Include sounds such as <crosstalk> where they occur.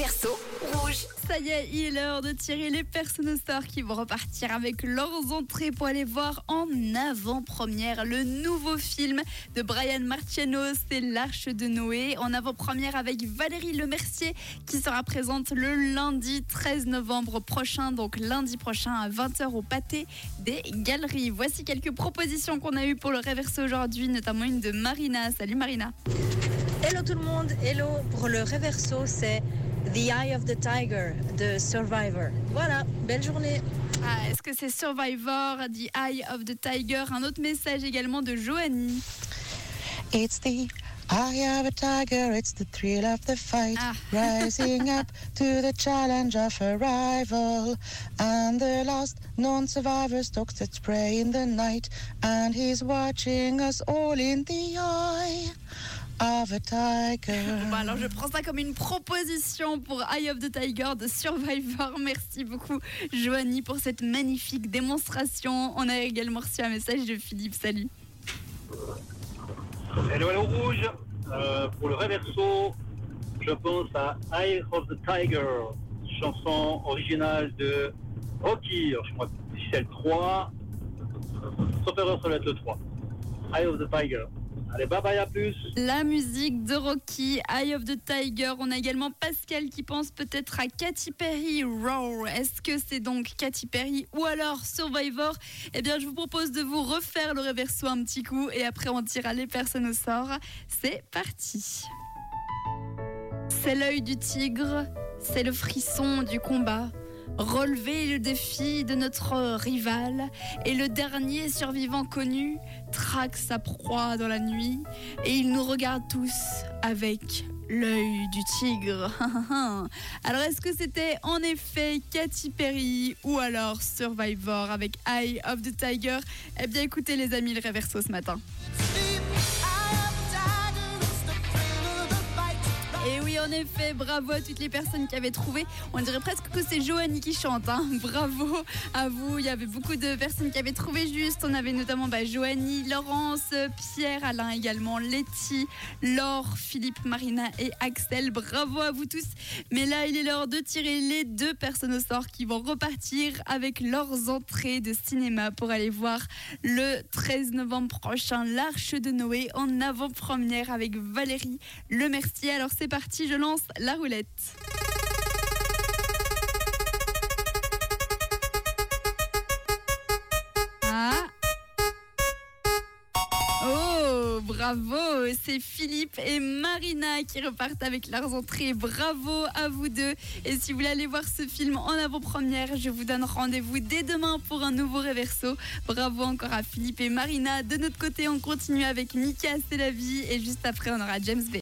réverso rouge. Ça y est, il est l'heure de tirer les personnosaures qui vont repartir avec leurs entrées pour aller voir en avant-première le nouveau film de Brian Marciano, c'est L'Arche de Noé, en avant-première avec Valérie Lemercier qui sera présente le lundi 13 novembre prochain, donc lundi prochain à 20h au pâté des galeries. Voici quelques propositions qu'on a eues pour le réverso aujourd'hui, notamment une de Marina. Salut Marina. Hello tout le monde, hello. Pour le réverso, c'est The Eye of the Tiger de Survivor. Voilà, belle journée. Ah, Est-ce que c'est Survivor, The Eye of the Tiger? Un autre message également de Joanie. It's the eye of a tiger, it's the thrill of the fight. Ah. <laughs> Rising up to the challenge of a rival. And the last non survivor stalks its prey in the night. And he's watching us all in the eye of a tiger. <laughs> Bon, alors je prends ça comme une proposition pour Eye of the Tiger de Survivor. Merci beaucoup Joanie pour cette magnifique démonstration. On a également reçu un message de Philippe. Salut. Hello, hello rouge. Euh, pour le réverso, je pense à Eye of the Tiger, chanson originale de Rocky. Alors, je crois que c'est le 3. Sauf erreur, ça va être le 3. Eye of the Tiger. Allez, bye bye, à plus. La musique de Rocky, Eye of the Tiger. On a également Pascal qui pense peut-être à Katy Perry, Roar. Est-ce que c'est donc Katy Perry ou alors Survivor? Eh bien, je vous propose de vous refaire le réverso un petit coup et après on tirera les personnes au sort. C'est parti. C'est l'œil du tigre, c'est le frisson du combat. Relever le défi de notre rival et le dernier survivant connu traque sa proie dans la nuit et il nous regarde tous avec l'œil du tigre. <laughs> alors est-ce que c'était en effet Katy Perry ou alors Survivor avec Eye of the Tiger? Eh bien écoutez les amis le réverso ce matin. Oui, en effet, bravo à toutes les personnes qui avaient trouvé. On dirait presque que c'est Joanie qui chante. hein. <laughs> Bravo à vous. Il y avait beaucoup de personnes qui avaient trouvé juste. On avait notamment bah, Joanie, Laurence, Pierre, Alain également, Letty, Laure, Philippe, Marina et Axel. Bravo à vous tous. Mais là, il est l'heure de tirer les deux personnes au sort qui vont repartir avec leurs entrées de cinéma pour aller voir le 13 novembre prochain l'Arche de Noé en avant-première avec Valérie Lemercier. Alors c'est je lance la roulette. Ah. Oh, bravo, c'est Philippe et Marina qui repartent avec leurs entrées. Bravo à vous deux. Et si vous voulez aller voir ce film en avant-première, je vous donne rendez-vous dès demain pour un nouveau réverso. Bravo encore à Philippe et Marina. De notre côté, on continue avec Mika, c'est la vie. Et juste après, on aura James Bay.